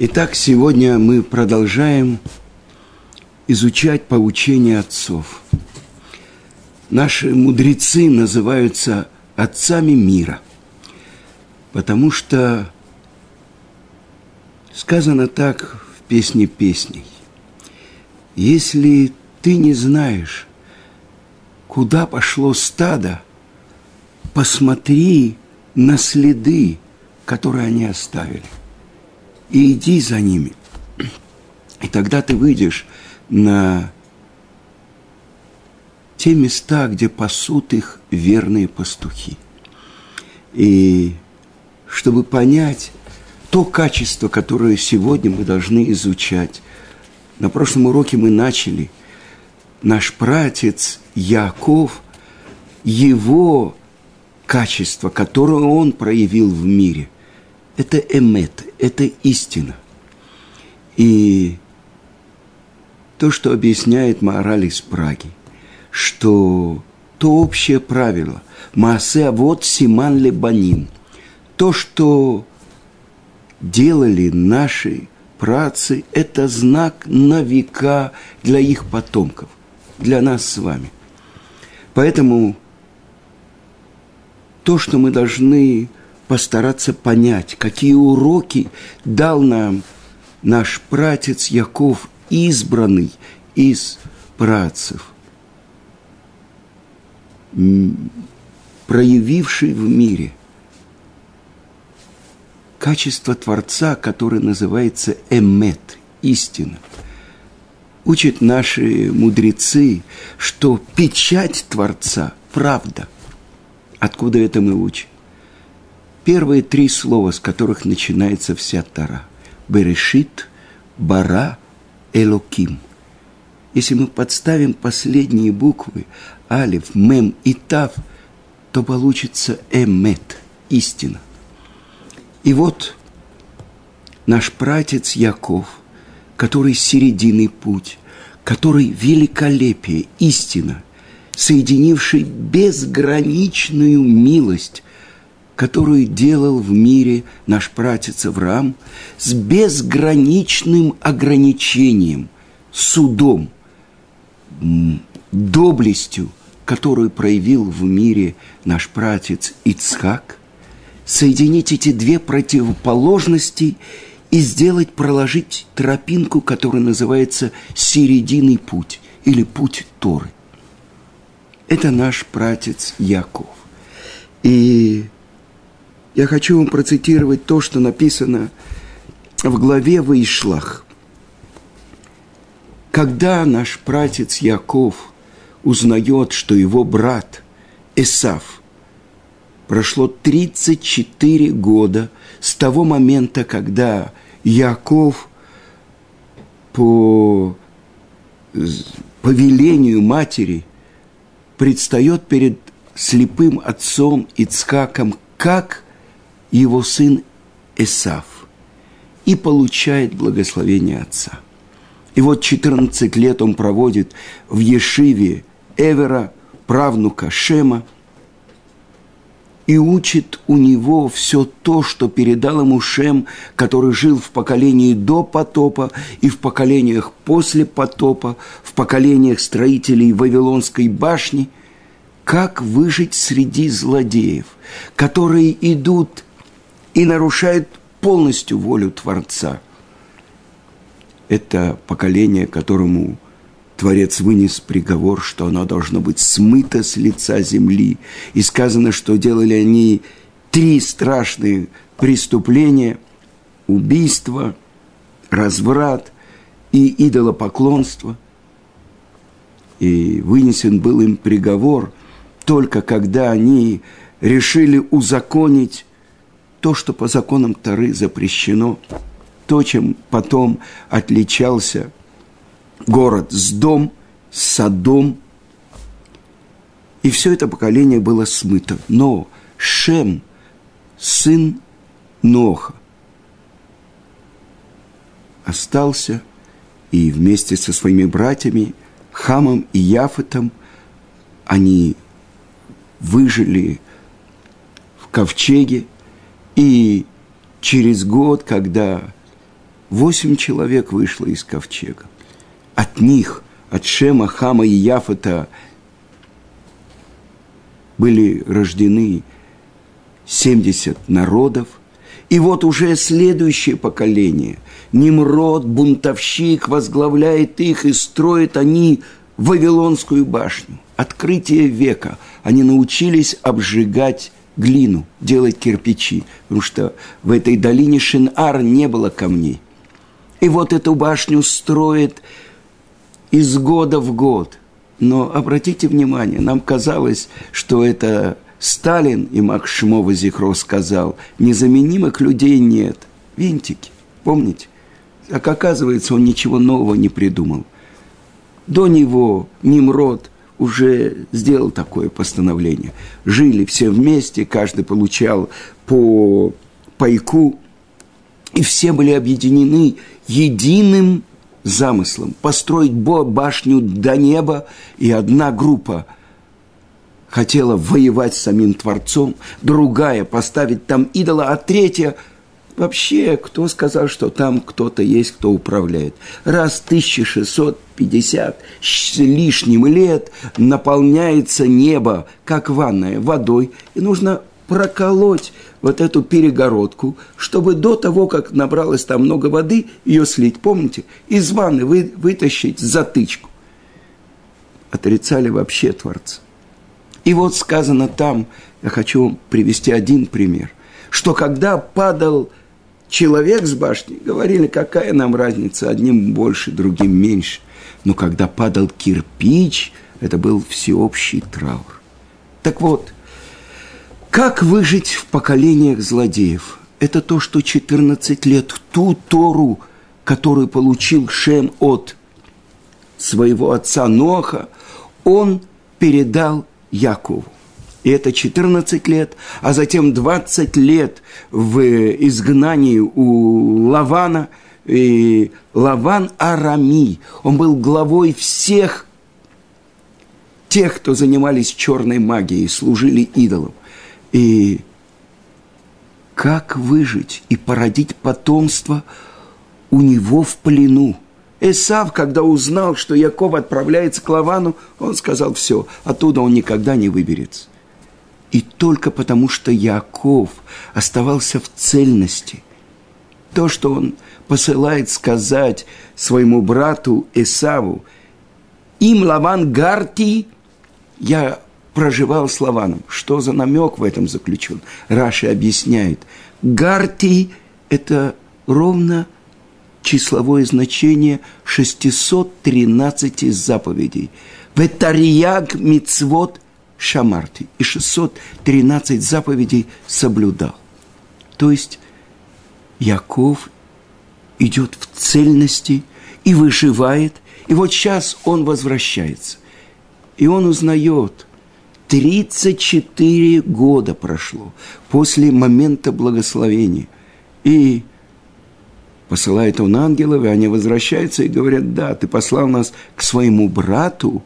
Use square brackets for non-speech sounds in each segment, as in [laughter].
Итак, сегодня мы продолжаем изучать поучение отцов. Наши мудрецы называются отцами мира, потому что сказано так в песне песней. Если ты не знаешь, куда пошло стадо, посмотри на следы, которые они оставили и иди за ними. И тогда ты выйдешь на те места, где пасут их верные пастухи. И чтобы понять то качество, которое сегодня мы должны изучать. На прошлом уроке мы начали. Наш пратец Яков, его качество, которое он проявил в мире – это эмет, это истина. И то, что объясняет мораль из Праги, что то общее правило Маасе вот Симан Лебанин, то, что делали наши працы, это знак на века для их потомков, для нас с вами. Поэтому то, что мы должны постараться понять, какие уроки дал нам наш пратец Яков, избранный из працев, проявивший в мире качество Творца, которое называется эмет, истина. Учат наши мудрецы, что печать Творца – правда. Откуда это мы учим? Первые три слова, с которых начинается вся Тара. Берешит, Бара, Элоким. Если мы подставим последние буквы Алиф, Мем и Тав, то получится Эмет, истина. И вот наш пратец Яков, который серединный путь, который великолепие, истина, соединивший безграничную милость которую делал в мире наш пратец Авраам с безграничным ограничением, судом, доблестью, которую проявил в мире наш пратец Ицхак, соединить эти две противоположности и сделать, проложить тропинку, которая называется «серединный путь» или «путь Торы». Это наш пратец Яков. И я хочу вам процитировать то, что написано в главе Ваишлах. Когда наш пратец Яков узнает, что его брат Эсав прошло 34 года с того момента, когда Яков по повелению матери предстает перед слепым отцом Ицхаком как его сын Эсав и получает благословение отца. И вот 14 лет он проводит в Ешиве Эвера, правнука Шема, и учит у него все то, что передал ему Шем, который жил в поколении до потопа и в поколениях после потопа, в поколениях строителей Вавилонской башни, как выжить среди злодеев, которые идут и нарушает полностью волю Творца. Это поколение, которому Творец вынес приговор, что оно должно быть смыто с лица земли. И сказано, что делали они три страшные преступления – убийство, разврат и идолопоклонство. И вынесен был им приговор только когда они решили узаконить то, что по законам Тары запрещено, то, чем потом отличался город с дом, с садом. И все это поколение было смыто. Но Шем, сын Ноха, остался и вместе со своими братьями Хамом и Яфетом они выжили в ковчеге – и через год, когда восемь человек вышло из ковчега. От них, от Шема, Хама и Яфета были рождены 70 народов, и вот уже следующее поколение, Немрод, бунтовщик, возглавляет их, и строят они Вавилонскую башню. Открытие века. Они научились обжигать глину, делать кирпичи, потому что в этой долине Шинар не было камней. И вот эту башню строят из года в год. Но обратите внимание, нам казалось, что это Сталин и Макс Шмова Зихро сказал, незаменимых людей нет. Винтики, помните? Так оказывается, он ничего нового не придумал. До него Nimrod уже сделал такое постановление. Жили все вместе, каждый получал по пайку, и все были объединены единым замыслом построить башню до неба, и одна группа – хотела воевать с самим Творцом, другая поставить там идола, а третья вообще, кто сказал, что там кто-то есть, кто управляет. Раз 1650 с лишним лет наполняется небо, как ванная, водой, и нужно проколоть вот эту перегородку, чтобы до того, как набралось там много воды, ее слить. Помните? Из ванны вы, вытащить затычку. Отрицали вообще Творца. И вот сказано там, я хочу привести один пример, что когда падал человек с башни, говорили, какая нам разница, одним больше, другим меньше. Но когда падал кирпич, это был всеобщий траур. Так вот, как выжить в поколениях злодеев? Это то, что 14 лет ту Тору, которую получил Шем от своего отца Ноха, он передал Якову. И это 14 лет, а затем 20 лет в изгнании у Лавана. И Лаван Арами, он был главой всех тех, кто занимались черной магией, служили идолам. И как выжить и породить потомство у него в плену – Эсав, когда узнал, что Яков отправляется к Лавану, он сказал, все, оттуда он никогда не выберется. И только потому, что Яков оставался в цельности, то, что он посылает сказать своему брату Эсаву, им Лаван Гарти, я проживал с Лаваном. Что за намек в этом заключен? Раши объясняет. Гарти – это ровно – числовое значение 613 заповедей. Ветарияг мицвод шамарти. И 613 заповедей соблюдал. То есть Яков идет в цельности и выживает. И вот сейчас он возвращается. И он узнает, 34 года прошло после момента благословения. И посылает он ангелов, и они возвращаются и говорят, да, ты послал нас к своему брату,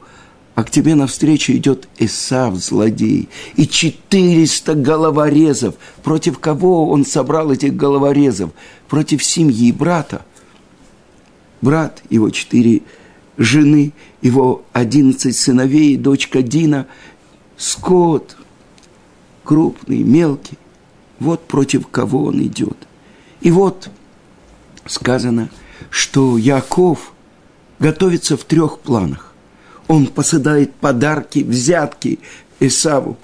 а к тебе навстречу идет Исав, злодей, и 400 головорезов. Против кого он собрал этих головорезов? Против семьи брата. Брат, его четыре жены, его одиннадцать сыновей, дочка Дина, скот, крупный, мелкий. Вот против кого он идет. И вот сказано, что Яков готовится в трех планах. Он посылает подарки, взятки Исаву.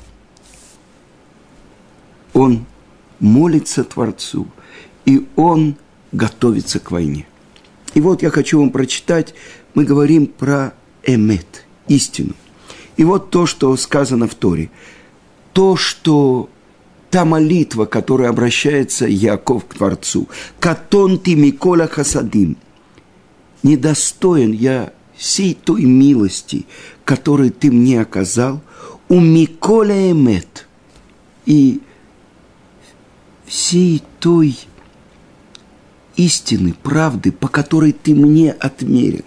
Он молится Творцу, и он готовится к войне. И вот я хочу вам прочитать, мы говорим про эмет, истину. И вот то, что сказано в Торе. То, что та молитва, которая обращается Яков к Творцу. «Катон ты Микола Хасадим». «Недостоин я всей той милости, которую ты мне оказал, у Миколя Эмет». И всей той истины, правды, по которой ты мне отмерил.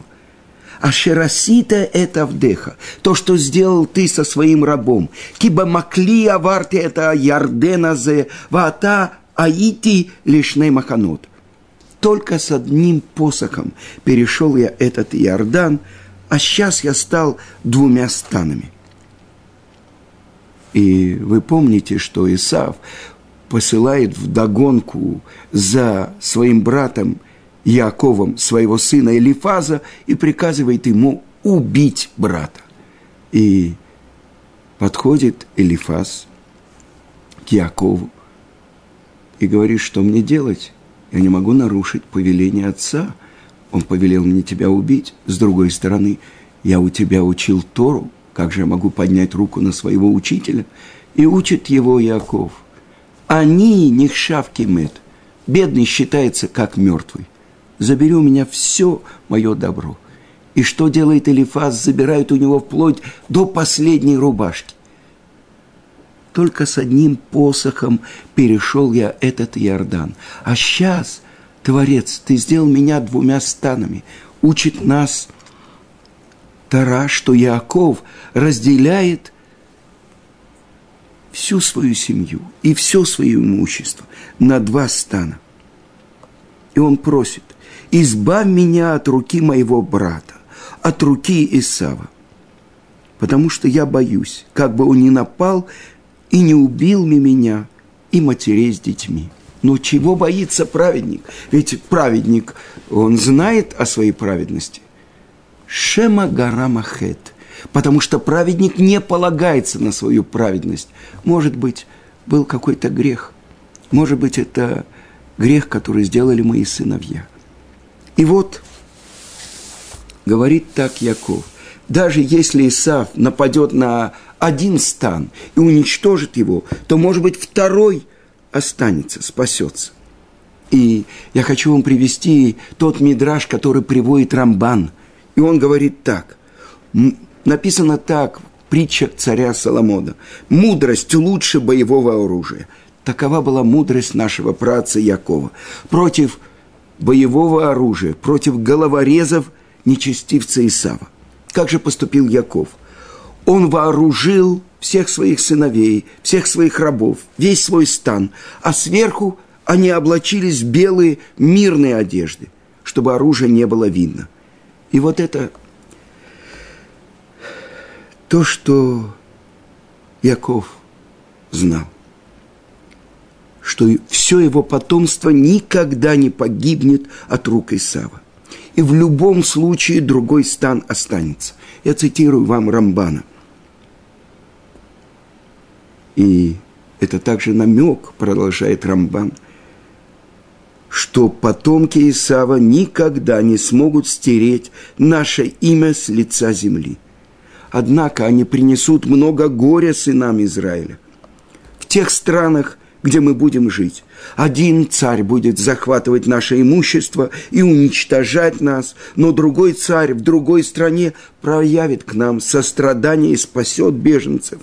А шерасита это вдеха, то, что сделал ты со своим рабом. Киба макли аварти это ярдена зе, вата аити лишней маханот. Только с одним посохом перешел я этот Иордан, а сейчас я стал двумя станами. И вы помните, что Исав посылает в догонку за своим братом Яковом своего сына Элифаза и приказывает ему убить брата. И подходит Элифаз к Якову и говорит, что мне делать? Я не могу нарушить повеление отца. Он повелел мне тебя убить. С другой стороны, я у тебя учил Тору. Как же я могу поднять руку на своего учителя? И учит его Яков. Они не шавки мед. Бедный считается как мертвый. Забери у меня все мое добро. И что делает Элифаз? Забирает у него вплоть до последней рубашки. Только с одним посохом перешел я этот Иордан. А сейчас, Творец, ты сделал меня двумя станами. Учит нас Тара, что Яков разделяет всю свою семью и все свое имущество на два стана. И он просит, избавь меня от руки моего брата, от руки Исава, потому что я боюсь, как бы он ни напал и не убил ли меня и матерей с детьми. Но чего боится праведник? Ведь праведник, он знает о своей праведности. Шема Гарамахет, потому что праведник не полагается на свою праведность. Может быть, был какой-то грех. Может быть, это грех, который сделали мои сыновья. И вот, говорит так Яков, даже если Исав нападет на один стан и уничтожит его, то, может быть, второй останется, спасется. И я хочу вам привести тот мидраж, который приводит Рамбан. И он говорит так. Написано так в притчах царя Соломона. «Мудрость лучше боевого оружия». Такова была мудрость нашего праца Якова. Против боевого оружия, против головорезов нечестивца Исава. Как же поступил Яков – он вооружил всех своих сыновей, всех своих рабов, весь свой стан, а сверху они облачились в белые мирные одежды, чтобы оружие не было видно. И вот это то, что Яков знал, что все его потомство никогда не погибнет от рук Исава. И в любом случае другой стан останется. Я цитирую вам Рамбана. И это также намек, продолжает Рамбан, что потомки Исава никогда не смогут стереть наше имя с лица земли. Однако они принесут много горя сынам Израиля. В тех странах, где мы будем жить. Один царь будет захватывать наше имущество и уничтожать нас, но другой царь в другой стране проявит к нам сострадание и спасет беженцев.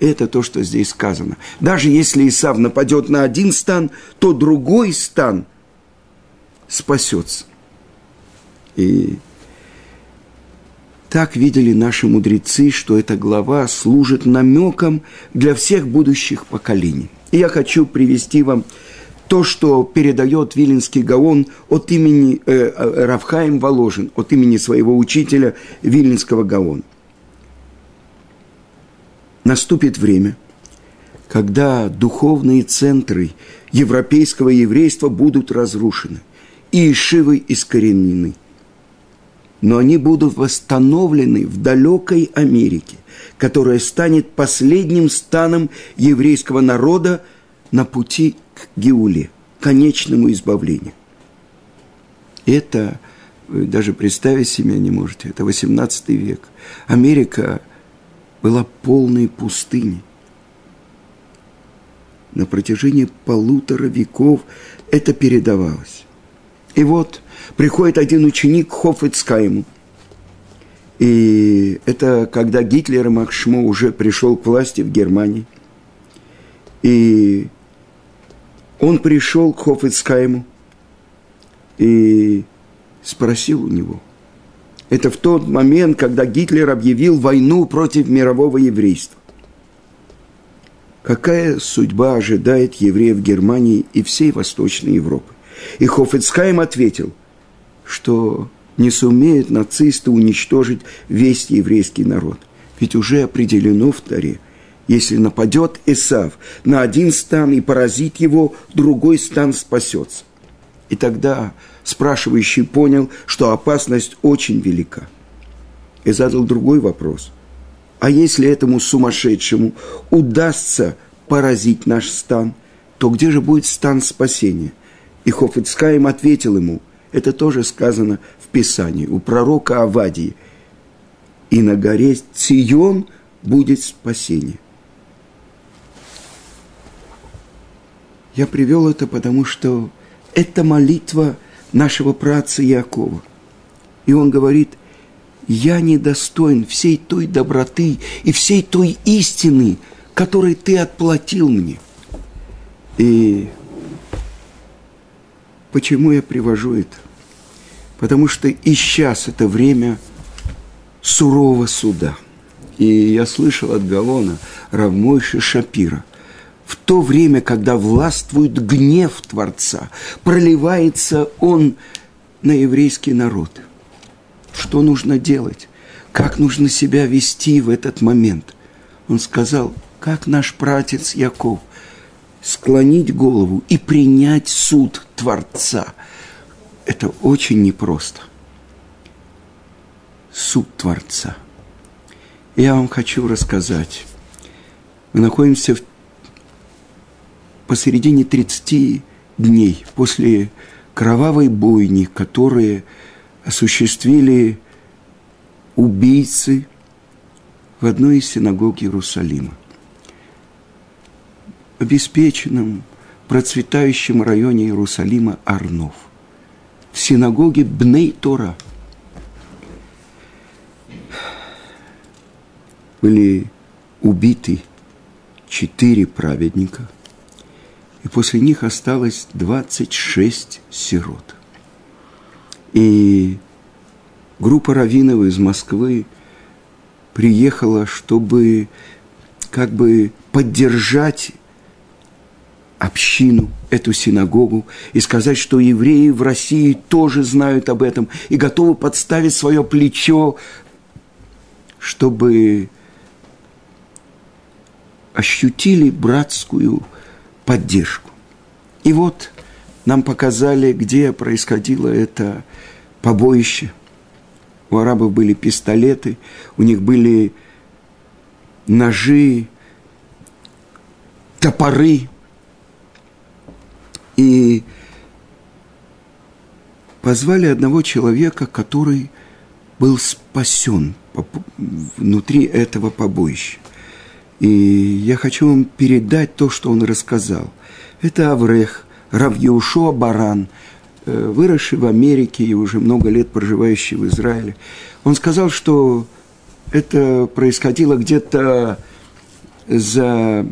Это то, что здесь сказано. Даже если Исав нападет на один стан, то другой стан спасется. И так видели наши мудрецы, что эта глава служит намеком для всех будущих поколений. И я хочу привести вам то, что передает Виленский Гаон от имени э, э Равхаим Воложин, от имени своего учителя Виленского Гаона наступит время, когда духовные центры европейского еврейства будут разрушены и Ишивы искоренены. Но они будут восстановлены в далекой Америке, которая станет последним станом еврейского народа на пути к Геуле, конечному избавлению. Это вы даже представить себе не можете. Это 18 век. Америка была полной пустыней. На протяжении полутора веков это передавалось. И вот приходит один ученик Хофицкайму. И это когда Гитлер и Макшмо уже пришел к власти в Германии. И он пришел к Хофицкайму и спросил у него – это в тот момент, когда Гитлер объявил войну против мирового еврейства. Какая судьба ожидает евреев Германии и всей Восточной Европы? И Хофицкайм ответил, что не сумеют нацисты уничтожить весь еврейский народ. Ведь уже определено в Таре, если нападет Исав на один стан и поразит его, другой стан спасется. И тогда спрашивающий понял, что опасность очень велика. И задал другой вопрос. А если этому сумасшедшему удастся поразить наш стан, то где же будет стан спасения? И Хофицкаем ответил ему, это тоже сказано в Писании, у пророка Авадии. И на горе Цион будет спасение. Я привел это, потому что это молитва нашего праца Якова. И он говорит, я недостоин всей той доброты и всей той истины, которой ты отплатил мне. И почему я привожу это? Потому что и сейчас это время сурового суда. И я слышал от Галона Равмойши Шапира. В то время, когда властвует гнев Творца, проливается он на еврейский народ. Что нужно делать? Как нужно себя вести в этот момент? Он сказал, как наш пратец Яков, склонить голову и принять суд Творца – это очень непросто. Суд Творца. Я вам хочу рассказать. Мы находимся в, посередине 30 дней после кровавой бойни, которые осуществили убийцы в одной из синагог Иерусалима. Обеспеченном, процветающем районе Иерусалима Арнов в синагоге Бней Тора. Были убиты четыре праведника, и после них осталось 26 сирот. И группа раввинов из Москвы приехала, чтобы как бы поддержать общину, эту синагогу, и сказать, что евреи в России тоже знают об этом и готовы подставить свое плечо, чтобы ощутили братскую поддержку. И вот нам показали, где происходило это побоище. У арабов были пистолеты, у них были ножи, топоры – и позвали одного человека, который был спасен внутри этого побоища. И я хочу вам передать то, что он рассказал. Это Аврех, Равьеушуа Баран, э, выросший в Америке и уже много лет проживающий в Израиле. Он сказал, что это происходило где-то за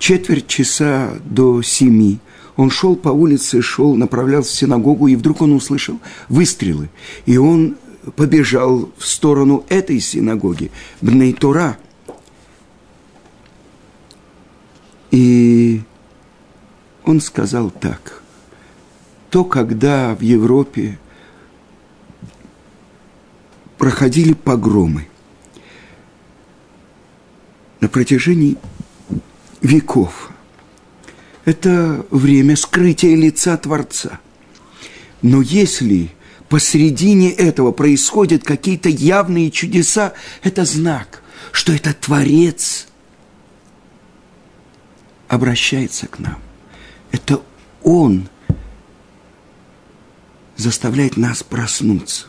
четверть часа до семи он шел по улице, шел, направлялся в синагогу, и вдруг он услышал выстрелы. И он побежал в сторону этой синагоги, Бнейтора. И он сказал так. То, когда в Европе проходили погромы на протяжении веков. Это время скрытия лица Творца. Но если посредине этого происходят какие-то явные чудеса, это знак, что это Творец обращается к нам. Это Он заставляет нас проснуться.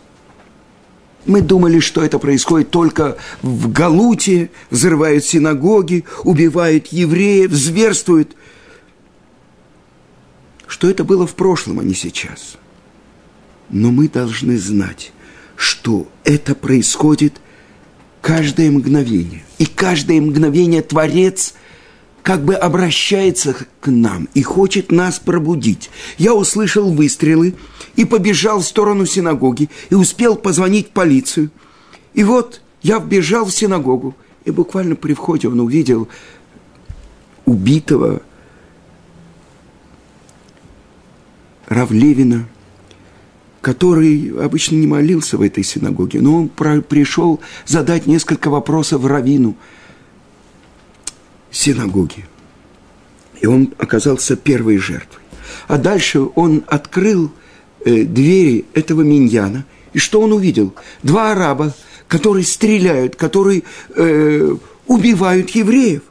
Мы думали, что это происходит только в Галуте, взрывают синагоги, убивают евреев, зверствуют. Что это было в прошлом, а не сейчас. Но мы должны знать, что это происходит каждое мгновение. И каждое мгновение Творец как бы обращается к нам и хочет нас пробудить. Я услышал выстрелы и побежал в сторону синагоги и успел позвонить в полицию. И вот я вбежал в синагогу, и буквально при входе он увидел убитого Равлевина, который обычно не молился в этой синагоге, но он пришел задать несколько вопросов Равину синагоги. И он оказался первой жертвой. А дальше он открыл э, двери этого миньяна. И что он увидел? Два араба, которые стреляют, которые э, убивают евреев.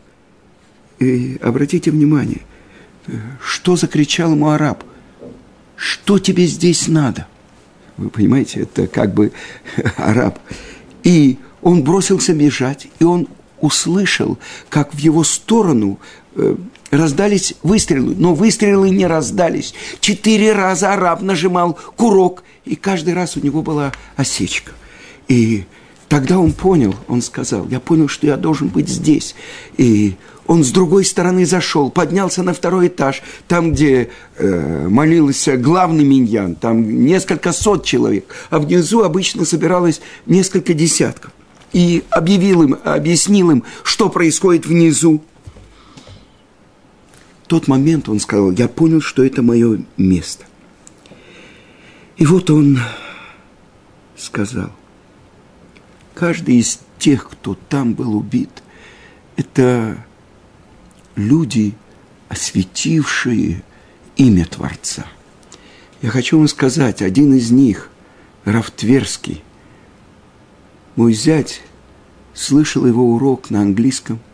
И обратите внимание, э, что закричал ему араб? Что тебе здесь надо? Вы понимаете, это как бы [laughs] араб. И он бросился бежать, и он услышал, как в его сторону э, раздались выстрелы, но выстрелы не раздались. Четыре раза араб нажимал курок, и каждый раз у него была осечка. И тогда он понял, он сказал, я понял, что я должен быть здесь. И он с другой стороны зашел, поднялся на второй этаж, там, где э, молился главный миньян, там несколько сот человек, а внизу обычно собиралось несколько десятков. И объявил им, объяснил им, что происходит внизу тот момент он сказал, я понял, что это мое место. И вот он сказал, каждый из тех, кто там был убит, это люди, осветившие имя Творца. Я хочу вам сказать, один из них, Рафтверский, мой зять, слышал его урок на английском –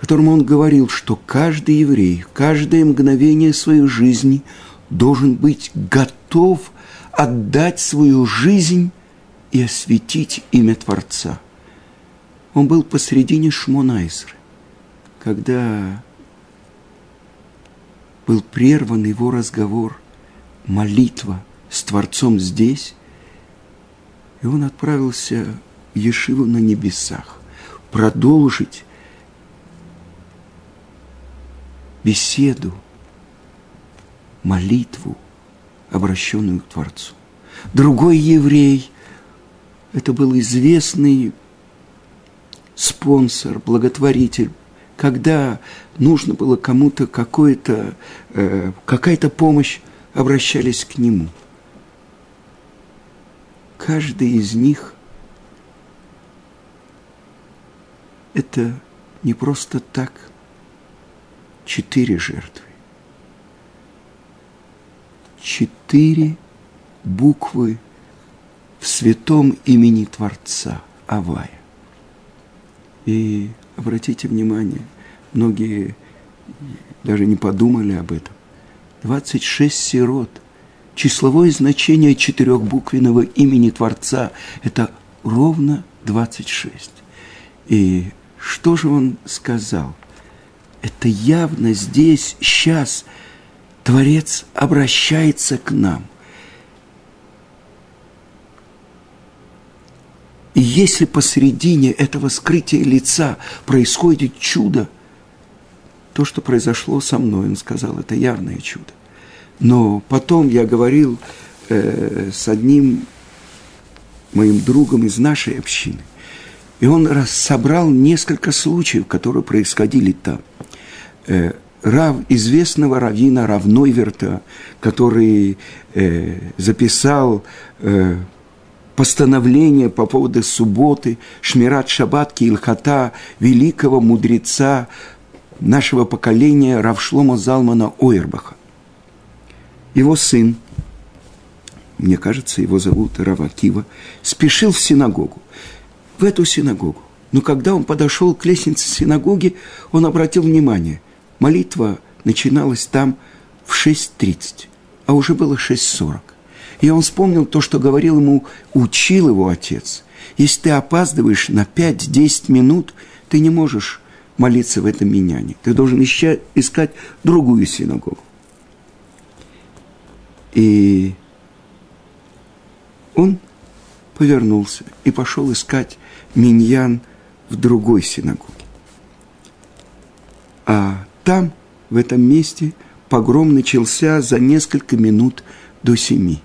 которому он говорил, что каждый еврей, каждое мгновение своей жизни должен быть готов отдать свою жизнь и осветить имя Творца. Он был посредине Шмонайсры, когда был прерван его разговор, молитва с Творцом здесь, и он отправился Ешиву на небесах, продолжить беседу, молитву, обращенную к Творцу. Другой еврей, это был известный спонсор, благотворитель, когда нужно было кому-то какой-то, э, какая-то помощь, обращались к нему. Каждый из них – это не просто так – четыре жертвы. Четыре буквы в святом имени Творца Авая. И обратите внимание, многие даже не подумали об этом. 26 сирот. Числовое значение четырехбуквенного имени Творца – это ровно 26. И что же он сказал? это явно здесь, сейчас Творец обращается к нам. И если посредине этого скрытия лица происходит чудо, то, что произошло со мной, он сказал, это явное чудо. Но потом я говорил э, с одним моим другом из нашей общины, и он собрал несколько случаев, которые происходили там э, рав, известного равина Равнойверта, который э, записал э, постановление по поводу субботы, Шмират Шабатки Илхата, великого мудреца нашего поколения Равшлома Залмана Ойербаха. Его сын, мне кажется, его зовут Равакива, спешил в синагогу, в эту синагогу. Но когда он подошел к лестнице синагоги, он обратил внимание – Молитва начиналась там в 6.30, а уже было 6.40. И он вспомнил то, что говорил ему, учил его отец. Если ты опаздываешь на 5-10 минут, ты не можешь молиться в этом меняне. Ты должен ища, искать другую синагогу. И он повернулся и пошел искать миньян в другой синагоге. А там, в этом месте, погром начался за несколько минут до семи.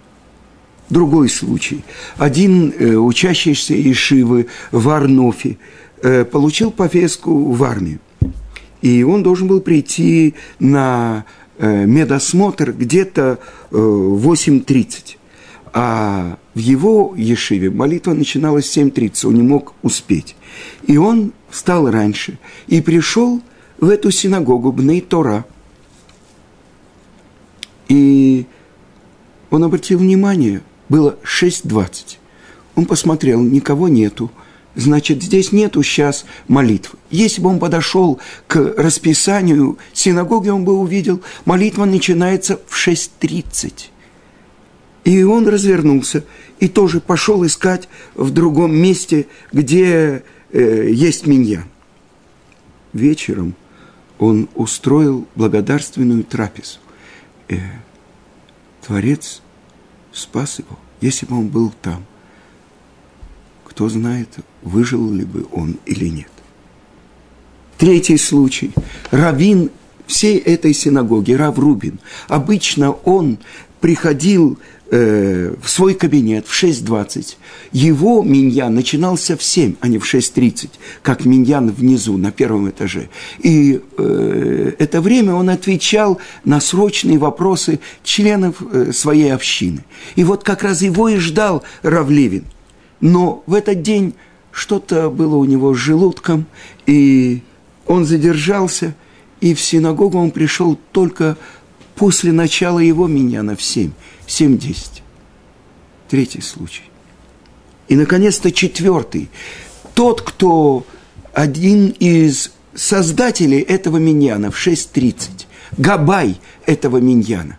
Другой случай. Один э, учащийся Ишивы в Арнофе э, получил повестку в армию. И он должен был прийти на э, медосмотр где-то э, 8.30. А в его Ешиве молитва начиналась в 7.30, он не мог успеть. И он встал раньше и пришел в эту синагогу Бней Тора. И он обратил внимание, было 6.20. Он посмотрел, никого нету. Значит, здесь нету сейчас молитвы. Если бы он подошел к расписанию синагоги, он бы увидел, молитва начинается в 6.30. И он развернулся и тоже пошел искать в другом месте, где э, есть миньян. Вечером он устроил благодарственную трапезу. Э, Творец спас его, если бы он был там. Кто знает, выжил ли бы он или нет. Третий случай. Равин всей этой синагоги, Рав Рубин, обычно он приходил э, в свой кабинет в 6.20. Его миньян начинался в 7, а не в 6.30, как миньян внизу, на первом этаже. И э, это время он отвечал на срочные вопросы членов э, своей общины. И вот как раз его и ждал Равлевин. Но в этот день что-то было у него с желудком, и он задержался, и в синагогу он пришел только после начала его миньяна в 7, 7-10. Третий случай. И, наконец-то, четвертый. Тот, кто один из создателей этого миньяна в 6.30, Габай этого миньяна.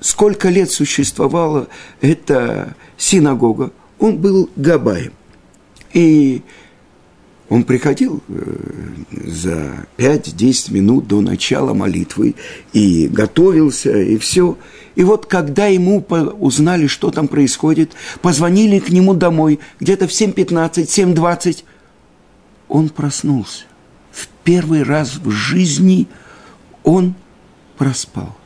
Сколько лет существовала эта синагога, он был Габаем. И он приходил э, за 5-10 минут до начала молитвы и готовился, и все. И вот когда ему узнали, что там происходит, позвонили к нему домой, где-то в 7.15, 7.20, он проснулся. В первый раз в жизни он проспал.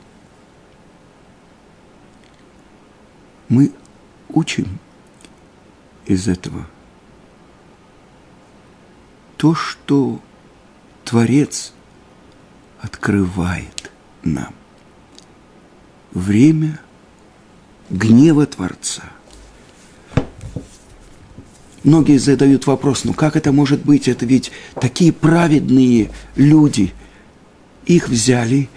Мы учим из этого – то, что Творец открывает нам. Время гнева Творца. Многие задают вопрос, ну как это может быть? Это ведь такие праведные люди. Их взяли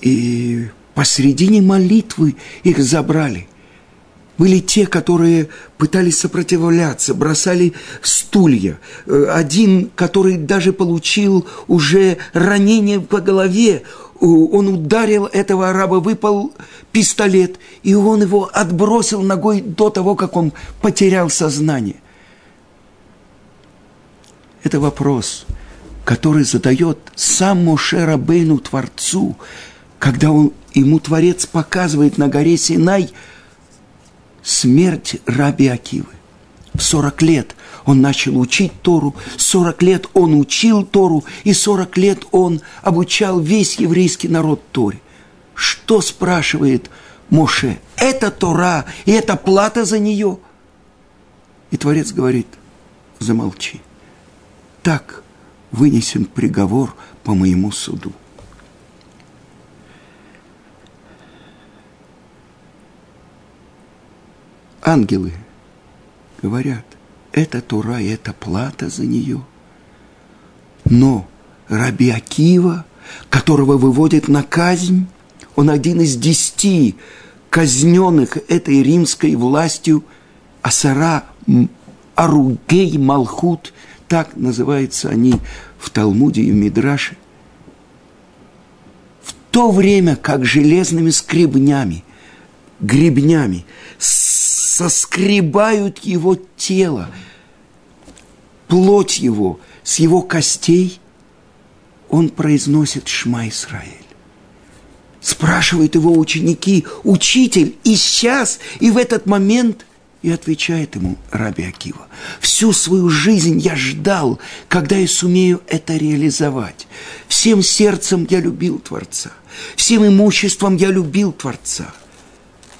и посредине молитвы их забрали – были те, которые пытались сопротивляться, бросали стулья. Э, один, который даже получил уже ранение по голове, он ударил этого араба, выпал пистолет, и он его отбросил ногой до того, как он потерял сознание. Это вопрос, который задает сам Моше Рабейну Творцу, когда он, ему Творец показывает на горе Синай – смерть Раби Акивы. В 40 лет он начал учить Тору, 40 лет он учил Тору, и 40 лет он обучал весь еврейский народ Торе. Что спрашивает Моше? Это Тора, и это плата за нее. И Творец говорит, замолчи. Так вынесен приговор по моему суду. Ангелы говорят, это Тура, это плата за нее. Но Раби Акива, которого выводят на казнь, он один из десяти казненных этой римской властью Асара Аругей Малхут, так называются они в Талмуде и в Мидраше. В то время как железными скребнями, гребнями соскребают его тело, плоть его с его костей, он произносит Шма Исраэль. Спрашивают его ученики, учитель, и сейчас, и в этот момент, и отвечает ему Раби Акива. Всю свою жизнь я ждал, когда я сумею это реализовать. Всем сердцем я любил Творца, всем имуществом я любил Творца –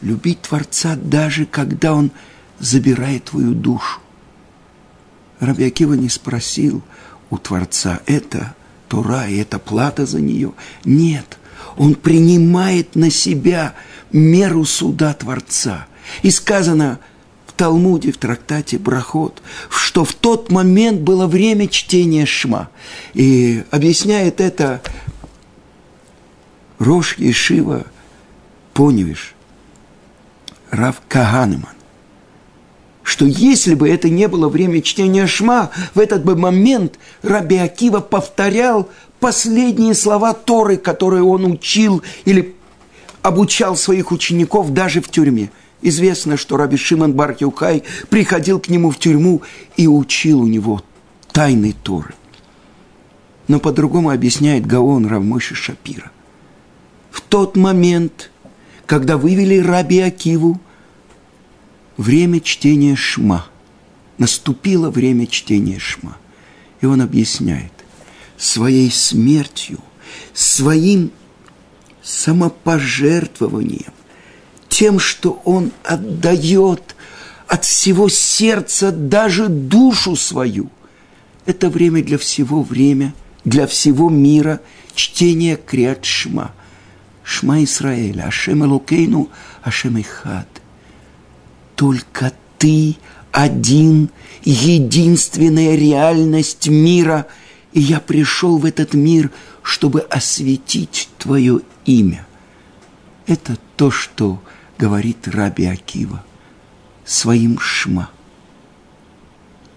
любить Творца даже когда Он забирает твою душу. Рабиакива не спросил у Творца это Тура, и это плата за нее. Нет, он принимает на себя меру суда Творца. И сказано в Талмуде, в трактате Брахот, что в тот момент было время чтения Шма. И объясняет это Рош Ешива Поневиш, Рав Каганеман что если бы это не было время чтения Шма, в этот бы момент Раби Акива повторял последние слова Торы, которые он учил или обучал своих учеников даже в тюрьме. Известно, что Раби Шимон бар приходил к нему в тюрьму и учил у него тайны Торы. Но по-другому объясняет Гаон Равмойши Шапира. В тот момент, когда вывели Раби Акиву, время чтения Шма. Наступило время чтения Шма. И он объясняет, своей смертью, своим самопожертвованием, тем, что он отдает от всего сердца даже душу свою. Это время для всего время, для всего мира чтения Криат Шма. Шма Исраэля, Ашем Элокейну, Ашем Ихад – только ты один, единственная реальность мира, и я пришел в этот мир, чтобы осветить твое имя. Это то, что говорит Раби Акива своим шма.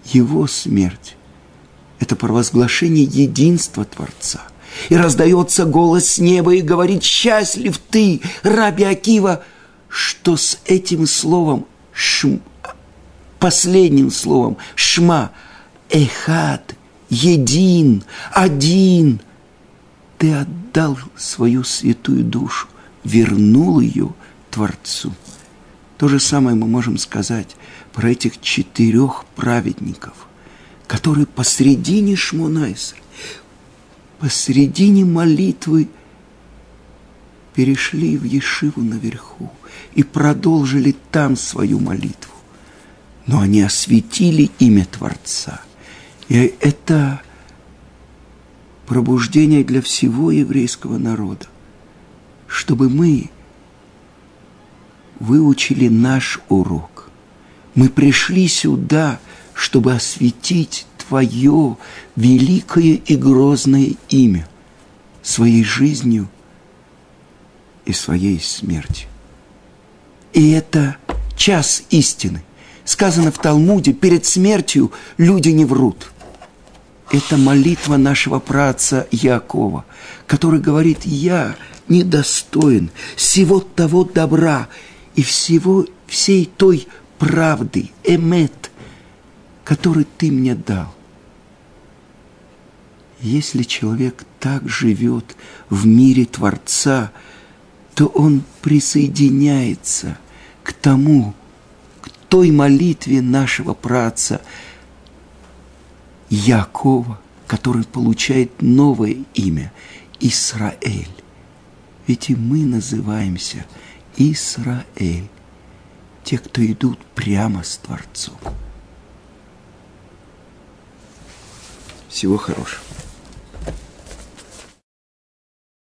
Его смерть – это провозглашение единства Творца. И раздается голос с неба и говорит, счастлив ты, Раби Акива, что с этим словом шм, последним словом, шма, эхад, един, один. Ты отдал свою святую душу, вернул ее Творцу. То же самое мы можем сказать про этих четырех праведников, которые посредине Шмонайса, посредине молитвы перешли в Ешиву наверху и продолжили там свою молитву. Но они осветили имя Творца. И это пробуждение для всего еврейского народа, чтобы мы выучили наш урок. Мы пришли сюда, чтобы осветить Твое великое и грозное имя своей жизнью и своей смертью. И это час истины. Сказано в Талмуде, перед смертью люди не врут. Это молитва нашего праца Якова, который говорит, я недостоин всего того добра и всего, всей той правды, эмет, который ты мне дал. Если человек так живет в мире Творца – то он присоединяется к тому, к той молитве нашего праца Якова, который получает новое имя – Исраэль. Ведь и мы называемся Исраэль, те, кто идут прямо с Творцом. Всего хорошего.